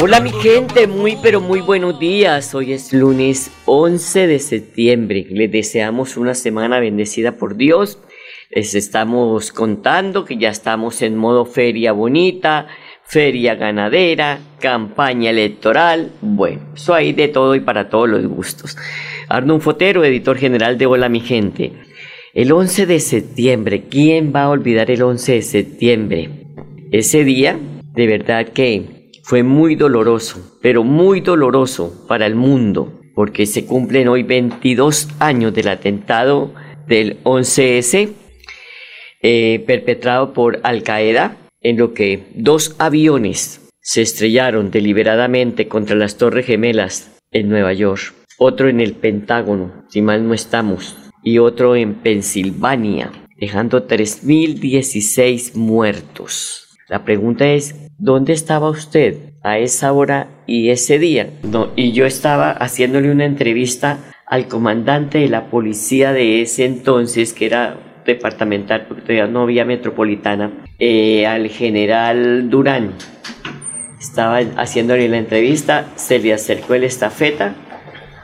Hola mi gente, muy pero muy buenos días. Hoy es lunes 11 de septiembre. Les deseamos una semana bendecida por Dios. Les estamos contando que ya estamos en modo feria bonita, feria ganadera, campaña electoral. Bueno, eso hay de todo y para todos los gustos. Arnón Fotero, editor general de Hola mi gente. El 11 de septiembre, ¿quién va a olvidar el 11 de septiembre? Ese día de verdad que fue muy doloroso, pero muy doloroso para el mundo, porque se cumplen hoy 22 años del atentado del 11S eh, perpetrado por Al Qaeda, en lo que dos aviones se estrellaron deliberadamente contra las Torres Gemelas en Nueva York, otro en el Pentágono, si mal no estamos, y otro en Pensilvania, dejando 3.016 muertos. La pregunta es, ¿dónde estaba usted a esa hora y ese día? No, y yo estaba haciéndole una entrevista al comandante de la policía de ese entonces, que era departamental, porque todavía no había metropolitana, eh, al general Durán. Estaba haciéndole la entrevista, se le acercó el estafeta,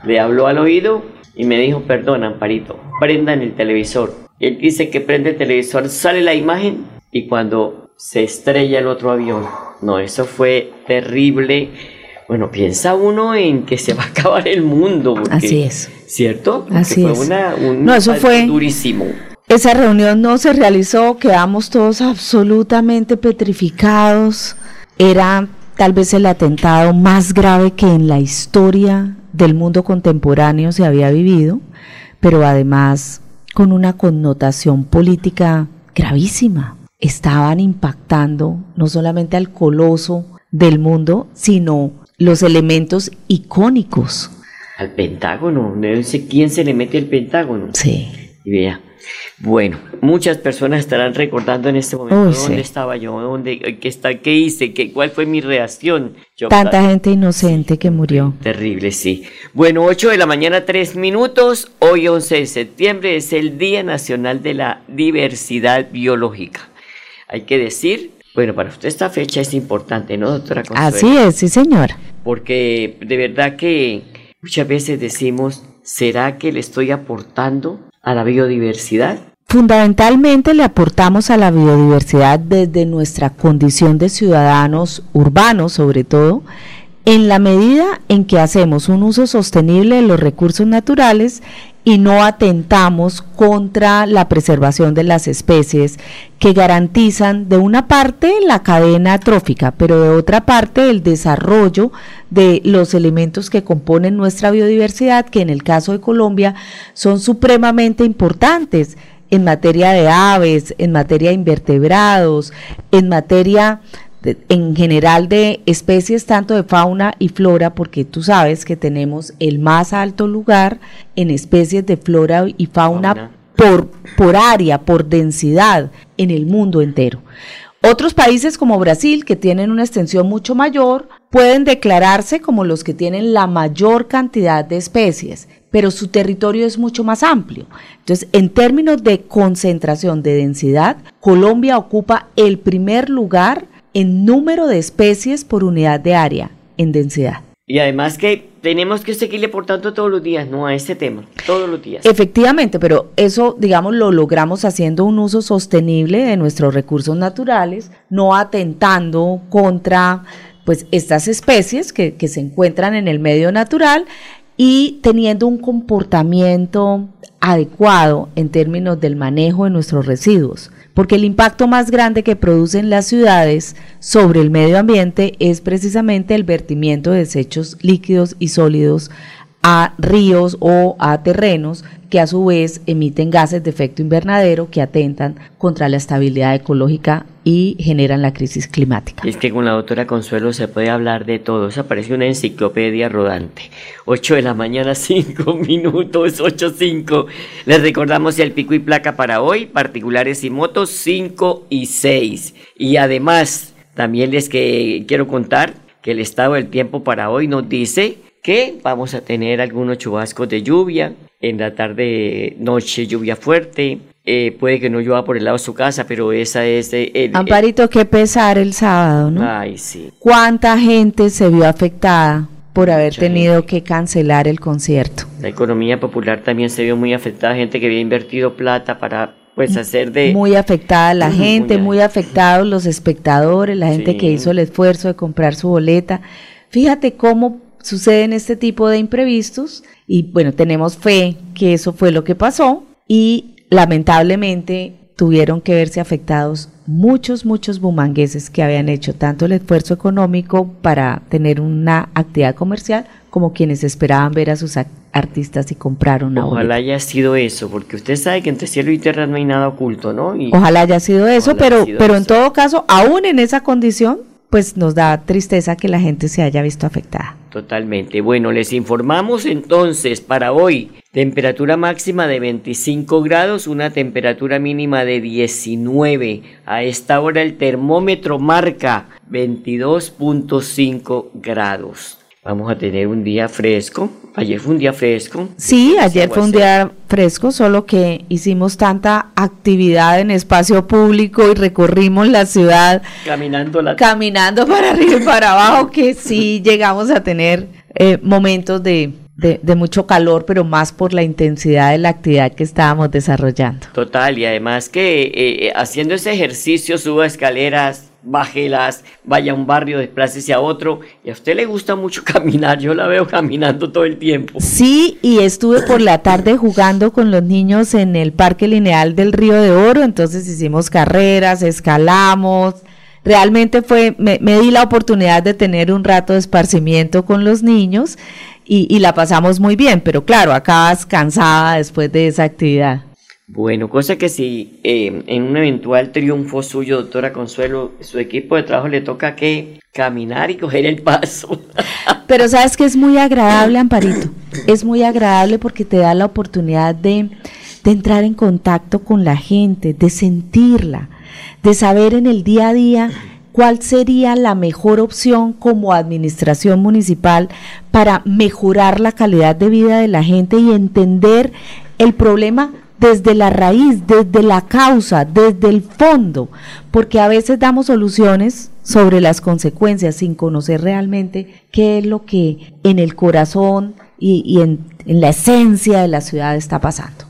le habló al oído y me dijo, perdón, Amparito, prendan el televisor. Él dice que prende el televisor, sale la imagen y cuando se estrella el otro avión. No, eso fue terrible. Bueno, piensa uno en que se va a acabar el mundo. Así es. ¿Cierto? Así fue es. Una, un no, eso fue durísimo. Esa reunión no se realizó, quedamos todos absolutamente petrificados. Era tal vez el atentado más grave que en la historia del mundo contemporáneo se había vivido, pero además con una connotación política gravísima estaban impactando no solamente al coloso del mundo, sino los elementos icónicos. Al Pentágono, no sé quién se le mete al Pentágono. Sí. Y vea, bueno, muchas personas estarán recordando en este momento dónde estaba yo, dónde, qué, está, qué hice, qué, cuál fue mi reacción. Tanta gente inocente que murió. Terrible, sí. Bueno, 8 de la mañana, 3 minutos. Hoy, 11 de septiembre, es el Día Nacional de la Diversidad Biológica hay que decir, bueno, para usted esta fecha es importante, ¿no, doctora Consuelo? Así es, sí, señora. Porque de verdad que muchas veces decimos, ¿será que le estoy aportando a la biodiversidad? Fundamentalmente le aportamos a la biodiversidad desde nuestra condición de ciudadanos urbanos, sobre todo, en la medida en que hacemos un uso sostenible de los recursos naturales y no atentamos contra la preservación de las especies que garantizan de una parte la cadena trófica, pero de otra parte el desarrollo de los elementos que componen nuestra biodiversidad, que en el caso de Colombia son supremamente importantes en materia de aves, en materia de invertebrados, en materia en general de especies tanto de fauna y flora, porque tú sabes que tenemos el más alto lugar en especies de flora y fauna, Por, por área, por densidad en el mundo entero. Otros países como Brasil, que tienen una extensión mucho mayor, pueden declararse como los que tienen la mayor cantidad de especies, pero su territorio es mucho más amplio. Entonces, en términos de concentración de densidad, Colombia ocupa el primer lugar en número de especies por unidad de área, en densidad. Y además que tenemos que seguirle por tanto todos los días, ¿no? A este tema, todos los días. Efectivamente, pero eso, digamos, lo logramos haciendo un uso sostenible de nuestros recursos naturales, no atentando contra, pues, estas especies que, que se encuentran en el medio natural y teniendo un comportamiento adecuado en términos del manejo de nuestros residuos, porque el impacto más grande que producen las ciudades sobre el medio ambiente es precisamente el vertimiento de desechos líquidos y sólidos a ríos o a terrenos que a su vez emiten gases de efecto invernadero que atentan contra la estabilidad ecológica y generan la crisis climática. Es que con la doctora Consuelo se puede hablar de todo, eso parece una enciclopedia rodante. 8 de la mañana, 5 minutos, 8, 5. Les recordamos el pico y placa para hoy, particulares y motos 5 y 6. Y además, también les que quiero contar que el estado del tiempo para hoy nos dice que vamos a tener algunos chubascos de lluvia, en la tarde, noche, lluvia fuerte, eh, puede que no llueva por el lado de su casa, pero esa es... El, Amparito, qué pesar el sábado, ¿no? Ay, sí. ¿Cuánta gente se vio afectada por haber tenido que cancelar el concierto? La economía popular también se vio muy afectada, gente que había invertido plata para pues hacer de... Muy afectada la gente, muy, afectados los espectadores, la gente que hizo el esfuerzo de comprar su boleta. Fíjate cómo suceden este tipo de imprevistos y bueno, tenemos fe que eso fue lo que pasó y lamentablemente tuvieron que verse afectados muchos, muchos bumangueses que habían hecho tanto el esfuerzo económico para tener una actividad comercial como quienes esperaban ver a sus artistas y compraron una Ojalá haya sido eso, porque usted sabe que entre cielo y tierra no hay nada oculto, ¿no? ojalá haya sido eso, pero, pero en todo caso, aún en esa condición, pues nos da tristeza que la gente se haya visto afectada. Totalmente. Bueno, les informamos entonces para hoy temperatura máxima de 25 grados, una temperatura mínima de 19. A esta hora el termómetro marca 22.5 grados. Vamos a tener un día fresco. Ayer fue un día fresco. Sí, ayer fue un día fresco, solo que hicimos tanta actividad en espacio público y recorrimos la ciudad. Caminando, la... caminando para arriba y para abajo, que sí llegamos a tener eh, momentos de, de, mucho calor, pero más por la intensidad de la actividad que estábamos desarrollando. Total, y además que eh, eh, haciendo ese ejercicio, suba escaleras, bájelas, vaya a un barrio, desplácese a otro. Y a usted le gusta mucho caminar, yo la veo caminando todo el tiempo. Sí, y estuve por la tarde jugando con los niños en el Parque Lineal del Río de Oro, entonces hicimos carreras, escalamos. Realmente fue, me, di la oportunidad de tener un rato de esparcimiento con los niños y, y la pasamos muy bien, pero claro, acabas cansada después de esa actividad. Bueno, cosa que si eh, en un eventual triunfo suyo, doctora Consuelo, su equipo de trabajo le toca que caminar y coger el paso. Pero sabes que es muy agradable, Amparito. Es muy agradable porque te da la oportunidad de, de entrar en contacto con la gente, de sentirla, de saber en el día a día cuál sería la mejor opción como administración municipal para mejorar la calidad de vida de la gente y entender el problema desde la raíz, desde la causa, desde el fondo, porque a veces damos soluciones sobre las consecuencias sin conocer realmente qué es lo que en el corazón y, en, la esencia de la ciudad está pasando.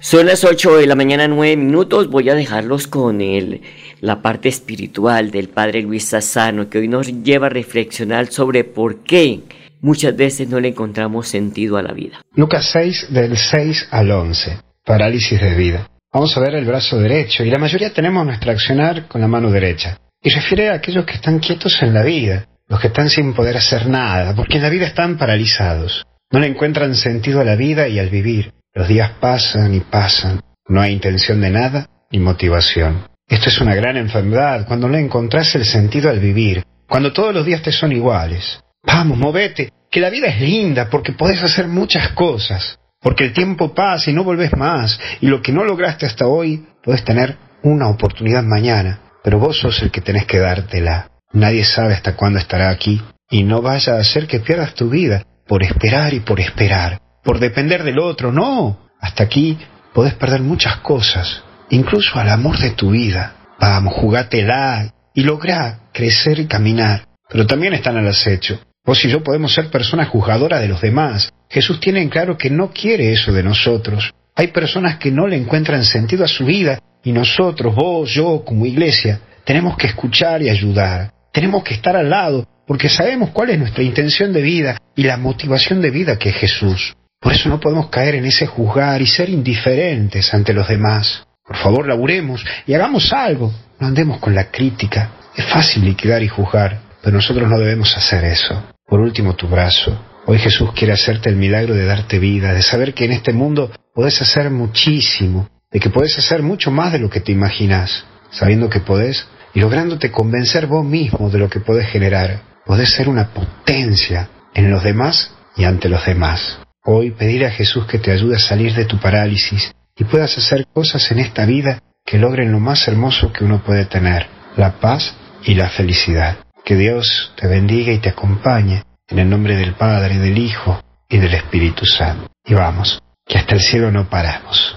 Son las 8 de la mañana, 9 minutos. Voy a dejarlos con el, la parte espiritual del Padre Luis Sassano, que hoy nos lleva a reflexionar sobre por qué muchas veces no le encontramos sentido a la vida. Lucas 6, del 6 al 11 parálisis de vida. Vamos a ver el brazo derecho y la mayoría tenemos nuestro accionar con la mano derecha. Y refiere a aquellos que están quietos en la vida, los que están sin poder hacer nada, porque en la vida están paralizados. No le encuentran sentido a la vida y al vivir. Los días pasan y pasan. No hay intención de nada ni motivación. Esto es una gran enfermedad cuando no encontrás el sentido al vivir, cuando todos los días te son iguales. Vamos, movete, que la vida es linda porque podés hacer muchas cosas porque el tiempo pasa y no volvés más, y lo que no lograste hasta hoy, puedes tener una oportunidad mañana, pero vos sos el que tenés que dártela. Nadie sabe hasta cuándo estará aquí, y no vaya a hacer que pierdas tu vida por esperar y por esperar, por depender del otro, no. Hasta aquí podés perder muchas cosas, incluso al amor de tu vida. Vamos, jugátela y lográ crecer y caminar, pero también están al acecho. Vos y yo podemos ser personas juzgadoras de los demás. Jesús tiene en claro que no quiere eso de nosotros. Hay personas que no le encuentran sentido a su vida y nosotros, vos, yo, como iglesia, tenemos que escuchar y ayudar. Tenemos que estar al lado porque sabemos cuál es nuestra intención de vida y la motivación de vida que es Jesús. Por eso no podemos caer en ese juzgar y ser indiferentes ante los demás. Por favor, laburemos y hagamos algo. No andemos con la crítica. Es fácil liquidar y juzgar, pero nosotros no debemos hacer eso. Por último, tu brazo. Hoy Jesús quiere hacerte el milagro de darte vida, de saber que en este mundo podés hacer muchísimo, de que podés hacer mucho más de lo que te imaginas, sabiendo que podés y lográndote convencer vos mismo de lo que podés generar. Podés ser una potencia en los demás y ante los demás. Hoy pedir a Jesús que te ayude a salir de tu parálisis y puedas hacer cosas en esta vida que logren lo más hermoso que uno puede tener, la paz y la felicidad. Que Dios te bendiga y te acompañe en el nombre del Padre, del Hijo y del Espíritu Santo. Y vamos, que hasta el cielo no paramos.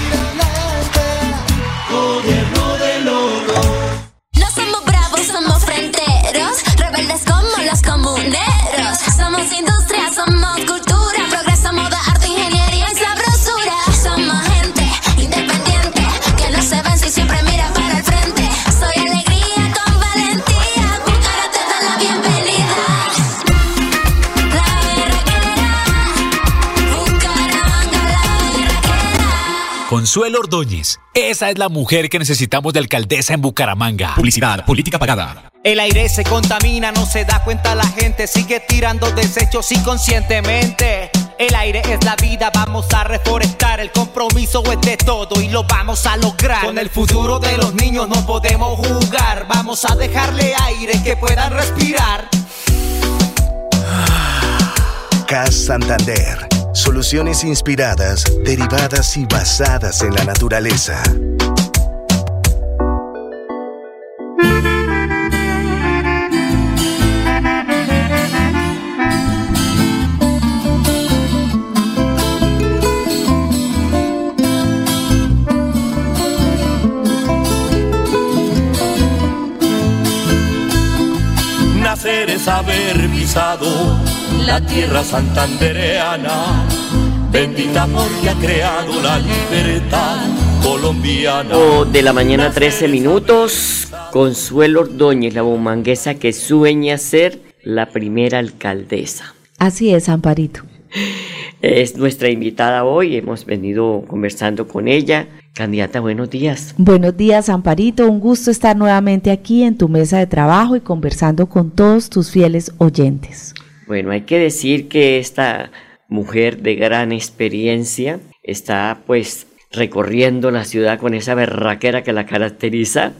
Consuelo Ordóñez. Esa es la mujer que necesitamos de alcaldesa en Bucaramanga. Publicidad, política pagada. El aire se contamina, no se da cuenta la gente, sigue tirando desechos inconscientemente. El aire es la vida, vamos a reforestar, el compromiso es de todo y lo vamos a lograr. Con el futuro de los niños no podemos jugar, vamos a dejarle aire que puedan respirar. CAS Santander Soluciones inspiradas, derivadas y basadas en la naturaleza. Nacer es haber pisado la tierra santandereana, bendita porque ha creado la libertad colombiana. de la mañana 13 minutos, Consuelo Ordóñez, la bumanguesa que sueña ser la primera alcaldesa. Así es, Amparito. Es nuestra invitada hoy, hemos venido conversando con ella. Candidata, buenos días. Buenos días, Amparito. Un gusto estar nuevamente aquí en tu mesa de trabajo y conversando con todos tus fieles oyentes. Bueno, hay que decir que esta mujer de gran experiencia está pues recorriendo la ciudad con esa berraquera que la caracteriza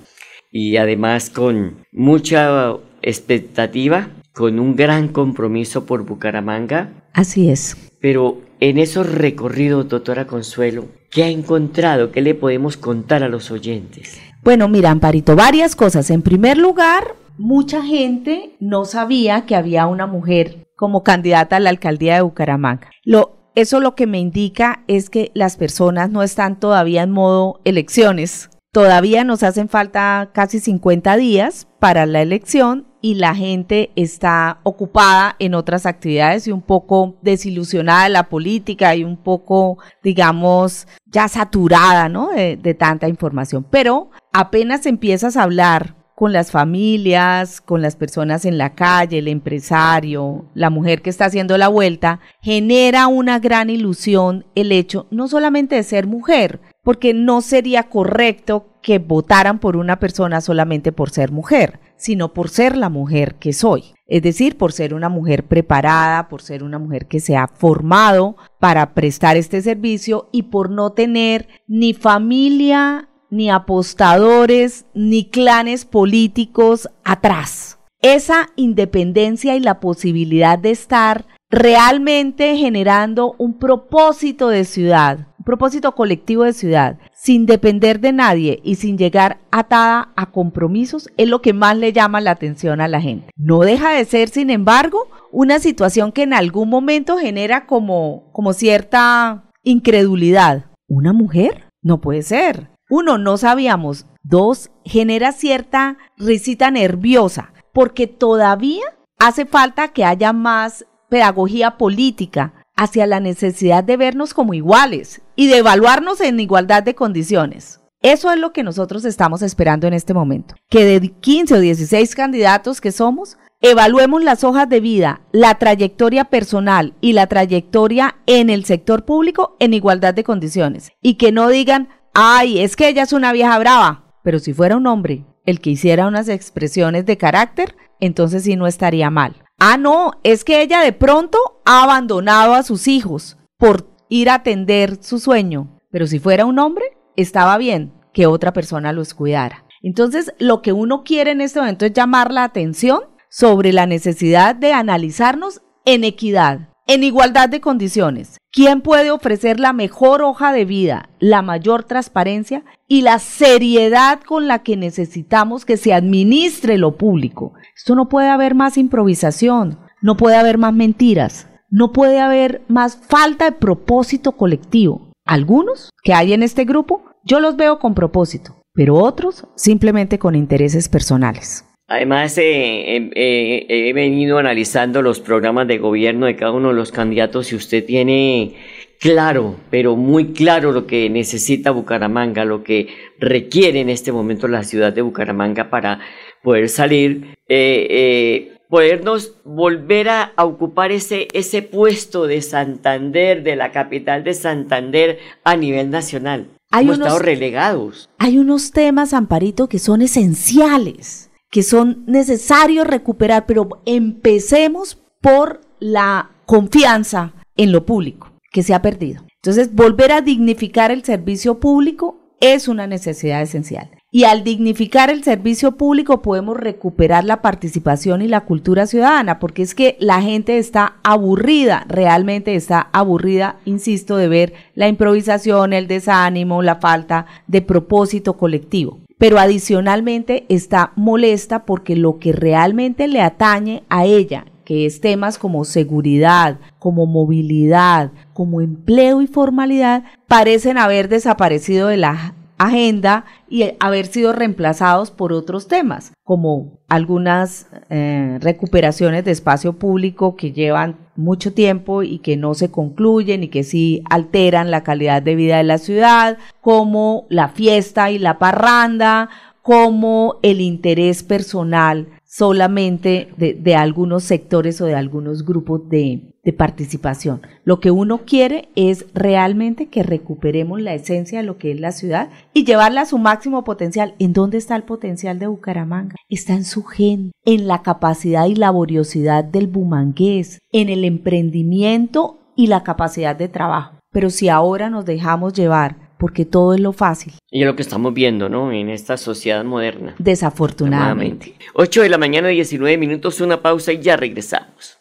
y además con mucha expectativa, con un gran compromiso por Bucaramanga. Así es. Pero en esos recorridos, doctora Consuelo, ¿qué ha encontrado? ¿Qué le podemos contar a los oyentes? Bueno, mira, Amparito, varias cosas. En primer lugar, mucha gente no sabía que había una mujer como candidata a la alcaldía de Bucaramanga. Lo, eso lo que me indica es que las personas no están todavía en modo elecciones. Todavía nos hacen falta casi 50 días para la elección y la gente está ocupada en otras actividades y un poco desilusionada de la política y un poco, digamos, ya saturada, ¿no? De, de tanta información. Pero apenas empiezas a hablar con las familias, con las personas en la calle, el empresario, la mujer que está haciendo la vuelta, genera una gran ilusión el hecho no solamente de ser mujer, porque no sería correcto que votaran por una persona solamente por ser mujer, sino por ser la mujer que soy. Es decir, por ser una mujer preparada, por ser una mujer que se ha formado para prestar este servicio y por no tener ni familia ni apostadores, ni clanes políticos atrás. Esa independencia y la posibilidad de estar realmente generando un propósito de ciudad, un propósito colectivo de ciudad, sin depender de nadie y sin llegar atada a compromisos, es lo que más le llama la atención a la gente. No deja de ser, sin embargo, una situación que en algún momento genera como, como cierta incredulidad. ¿Una mujer? No puede ser. Uno, no sabíamos. Dos, genera cierta risita nerviosa, porque todavía hace falta que haya más pedagogía política hacia la necesidad de vernos como iguales y de evaluarnos en igualdad de condiciones. Eso es lo que nosotros estamos esperando en este momento. Que de 15 o 16 candidatos que somos, evaluemos las hojas de vida, la trayectoria personal y la trayectoria en el sector público en igualdad de condiciones. Y que no digan, ay, es que ella es una vieja brava. Pero si fuera un hombre el que hiciera unas expresiones de carácter, entonces sí no estaría mal. Ah, no, es que ella de pronto ha abandonado a sus hijos por ir a atender su sueño. Pero si fuera un hombre, estaba bien que otra persona los cuidara. Entonces, lo que uno quiere en este momento es llamar la atención sobre la necesidad de analizarnos en equidad, en igualdad de condiciones. ¿Quién puede ofrecer la mejor hoja de vida, la mayor transparencia y la seriedad con la que necesitamos que se administre lo público? Esto no puede haber más improvisación, no puede haber más mentiras, no puede haber más falta de propósito colectivo. Algunos que hay en este grupo, yo los veo con propósito, pero otros simplemente con intereses personales. Además, eh, em, eh, he venido analizando los programas de gobierno de cada uno de los candidatos y usted tiene claro, pero muy claro lo que necesita Bucaramanga, lo que requiere en este momento la ciudad de Bucaramanga para poder salir, eh, podernos volver a, ocupar ese, ese puesto de Santander, de la capital de Santander a nivel nacional. Hay Hemos estado relegados. Hay unos temas, Amparito, que son esenciales que son necesarios recuperar, pero empecemos por la confianza en lo público que se ha perdido. Entonces, volver a dignificar el servicio público es una necesidad esencial. Y al dignificar el servicio público podemos recuperar la participación y la cultura ciudadana, porque es que la gente está aburrida, realmente está aburrida, insisto, de ver la improvisación, el desánimo, la falta de propósito colectivo pero adicionalmente está molesta porque lo que realmente le atañe a ella, que es temas como seguridad, como movilidad, como empleo y formalidad, parecen haber desaparecido de la agenda y haber sido reemplazados por otros temas, como algunas eh, recuperaciones de espacio público que llevan mucho tiempo y que no se concluyen y que sí alteran la calidad de vida de la ciudad, como la fiesta y la parranda, como el interés personal solamente de, algunos sectores o de algunos grupos de, de, participación. Lo que uno quiere es realmente que recuperemos la esencia de lo que es la ciudad y llevarla a su máximo potencial. ¿En dónde está el potencial de Bucaramanga? Está en su gente, en la capacidad y laboriosidad del bumangués, en el emprendimiento y la capacidad de trabajo. Pero si ahora nos dejamos llevar porque todo es lo fácil. Y es lo que estamos viendo, ¿no? En esta sociedad moderna. Desafortunadamente. 8 de la mañana, 19 minutos, una pausa y ya regresamos.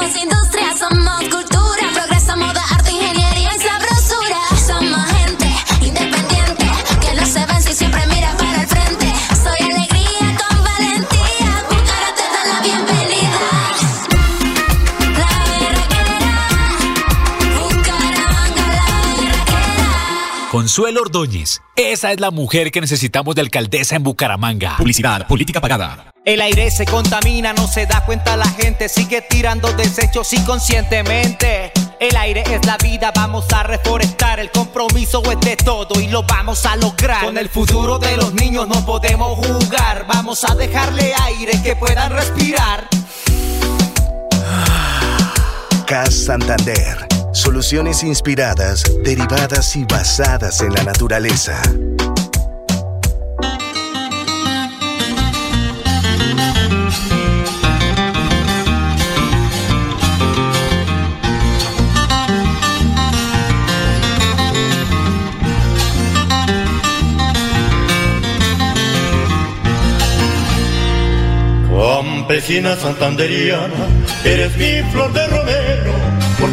Comuneros. Somos Consuelo Ordóñez. Esa es la mujer que necesitamos de alcaldesa en Bucaramanga. Publicidad, política pagada. El aire se contamina, no se da cuenta la gente, sigue tirando desechos inconscientemente. El aire es la vida, vamos a reforestar, el compromiso es de todo y lo vamos a lograr. Con el futuro de los niños no podemos jugar, vamos a dejarle aire que puedan respirar. CAS Santander. Soluciones inspiradas, derivadas y basadas en la naturaleza. Campesina santanderiana, eres mi flor de romero,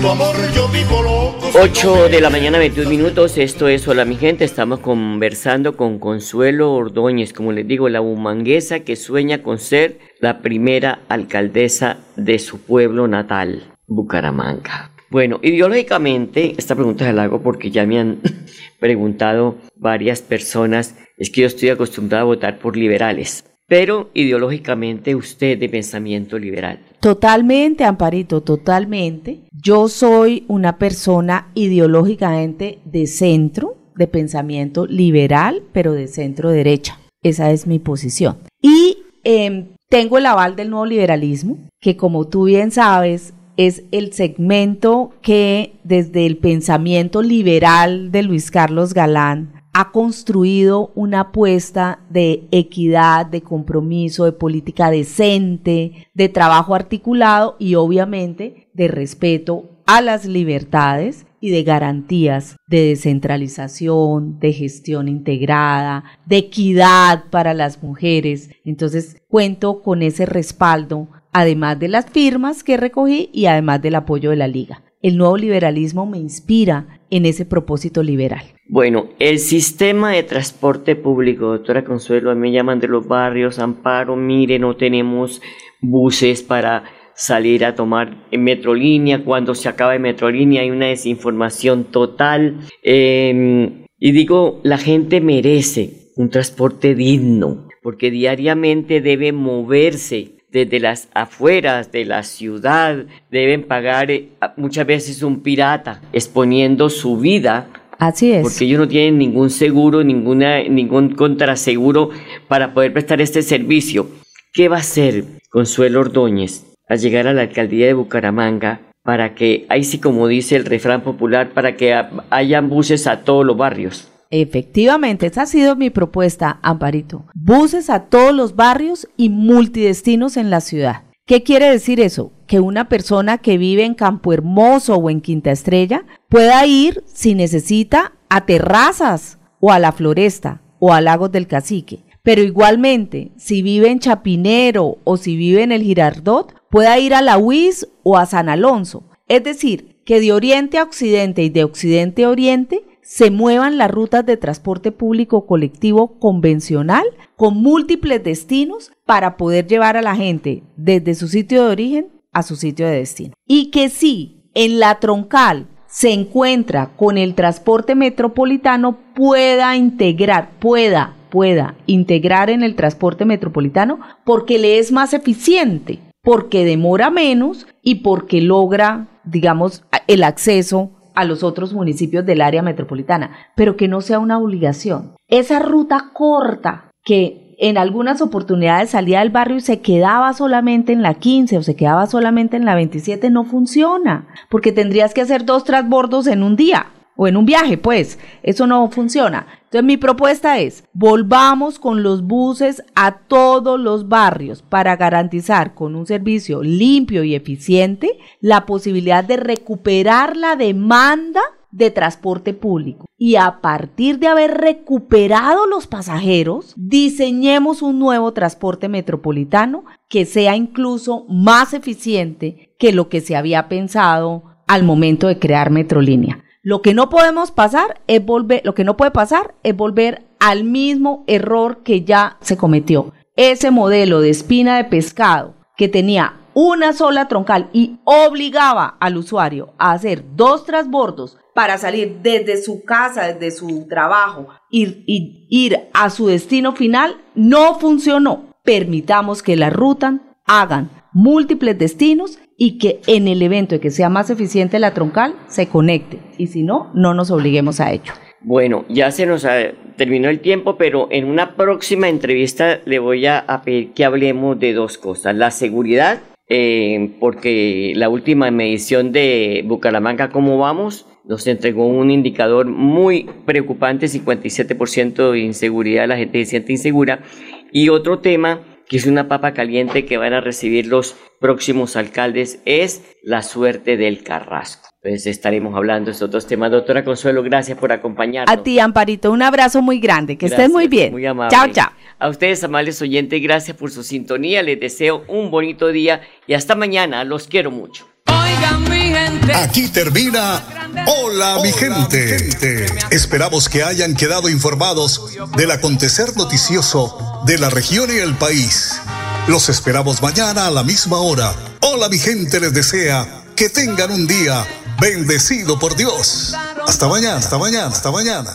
tu amor yo vivo loco. 8 de la mañana, 21 minutos. Esto es Hola, mi gente. Estamos conversando con Consuelo Ordóñez, como les digo, la humanguesa que sueña con ser la primera alcaldesa de su pueblo natal, Bucaramanga. Bueno, ideológicamente, esta pregunta se la hago porque ya me han preguntado varias personas. Es que yo estoy acostumbrado a votar por liberales pero ideológicamente usted de pensamiento liberal. Totalmente, Amparito, totalmente. Yo soy una persona ideológicamente de centro, de pensamiento liberal, pero de centro derecha. Esa es mi posición. Y em, tengo el aval del nuevo liberalismo, que como tú bien sabes, es el segmento que desde el pensamiento liberal de Luis Carlos Galán ha construido una apuesta de equidad, de compromiso, de política decente, de trabajo articulado y obviamente de respeto a las libertades y de garantías de descentralización, de gestión integrada, de equidad para las mujeres. Entonces cuento con ese respaldo, además de las firmas que recogí y además del apoyo de la liga. El nuevo liberalismo me inspira en ese propósito liberal. Bueno, el sistema de transporte público, doctora Consuelo, a mí me llaman de los barrios, Amparo, mire, no tenemos buses para salir a tomar Metrolínea, cuando se acaba de Metrolínea hay una desinformación total. Em, y digo, la gente merece un transporte digno, porque diariamente debe moverse desde las afueras de la ciudad, deben pagar eh, muchas veces un pirata, exponiendo su vida Así es. Porque ellos no tienen ningún seguro, ninguna, ningún contraseguro para poder prestar este servicio. ¿Qué va a hacer Consuelo Ordóñez al llegar a la alcaldía de Bucaramanga para que, ahí sí como dice el refrán popular, para que hayan buses a todos los barrios? Efectivamente, esa ha sido mi propuesta, Amparito. Buses a todos los barrios y multidestinos en la ciudad. ¿Qué quiere decir eso? Que una persona que vive en Campo Hermoso o en Quinta Estrella pueda ir, si necesita, a terrazas o a la floresta o a Lagos del Cacique. Pero igualmente, si vive en Chapinero o si vive en el Girardot, pueda ir a la UIS o a San Alonso. Es decir, que de oriente a occidente y de occidente a oriente se muevan las rutas de transporte público colectivo convencional con múltiples destinos para poder llevar a la gente desde su sitio de origen a su sitio de destino. Y que si en la troncal se encuentra con el transporte metropolitano, pueda integrar, pueda, pueda integrar en el transporte metropolitano porque le es más eficiente, porque demora menos y porque logra, digamos, el acceso a los otros municipios del área metropolitana, pero que no sea una obligación. Esa ruta corta que en algunas oportunidades salía del barrio y se quedaba solamente en la 15 o se quedaba solamente en la 27 no funciona, porque tendrías que hacer dos transbordos en un día o en un viaje, pues eso no funciona. Entonces mi propuesta es, volvamos con los buses a todos los barrios para garantizar con un servicio limpio y eficiente la posibilidad de recuperar la demanda de transporte público. Y a partir de haber recuperado los pasajeros, diseñemos un nuevo transporte metropolitano que sea incluso más eficiente que lo que se había pensado al momento de crear Metrolínea. Lo que no podemos pasar es volver, lo que no puede pasar es volver al mismo error que ya se cometió. Ese modelo de espina de pescado que tenía una sola troncal y obligaba al usuario a hacer dos transbordos para salir desde su casa, desde su trabajo y, y ir a su destino final, no funcionó. Permitamos que la ruta hagan múltiples destinos y que en el evento de que sea más eficiente la troncal se conecte. Y si no, no nos obliguemos a ello. Bueno, ya se nos terminó el tiempo, pero en una próxima entrevista le voy a, pedir que hablemos de dos cosas, la seguridad eh, porque la última medición de Bucaramanga, ¿cómo vamos? Nos entregó un indicador muy preocupante, 57% de inseguridad, la gente se siente insegura. Y otro tema que es una papa caliente que van a recibir los próximos alcaldes, es la suerte del Carrasco. Entonces estaremos hablando de estos dos temas. Doctora Consuelo, gracias por acompañarnos. A ti, Amparito, un abrazo muy grande, que estés muy bien. Muy amable. Chao, chao. A ustedes, amables oyentes, gracias por su sintonía. Les deseo un bonito día y hasta mañana. Los quiero mucho. Oigan, mi gente. Aquí termina Hola, mi gente. Esperamos que hayan quedado informados del acontecer noticioso de la región y el país. Los esperamos mañana a la misma hora. Hola, mi gente les desea que tengan un día bendecido por Dios. Hasta mañana, hasta mañana, hasta mañana.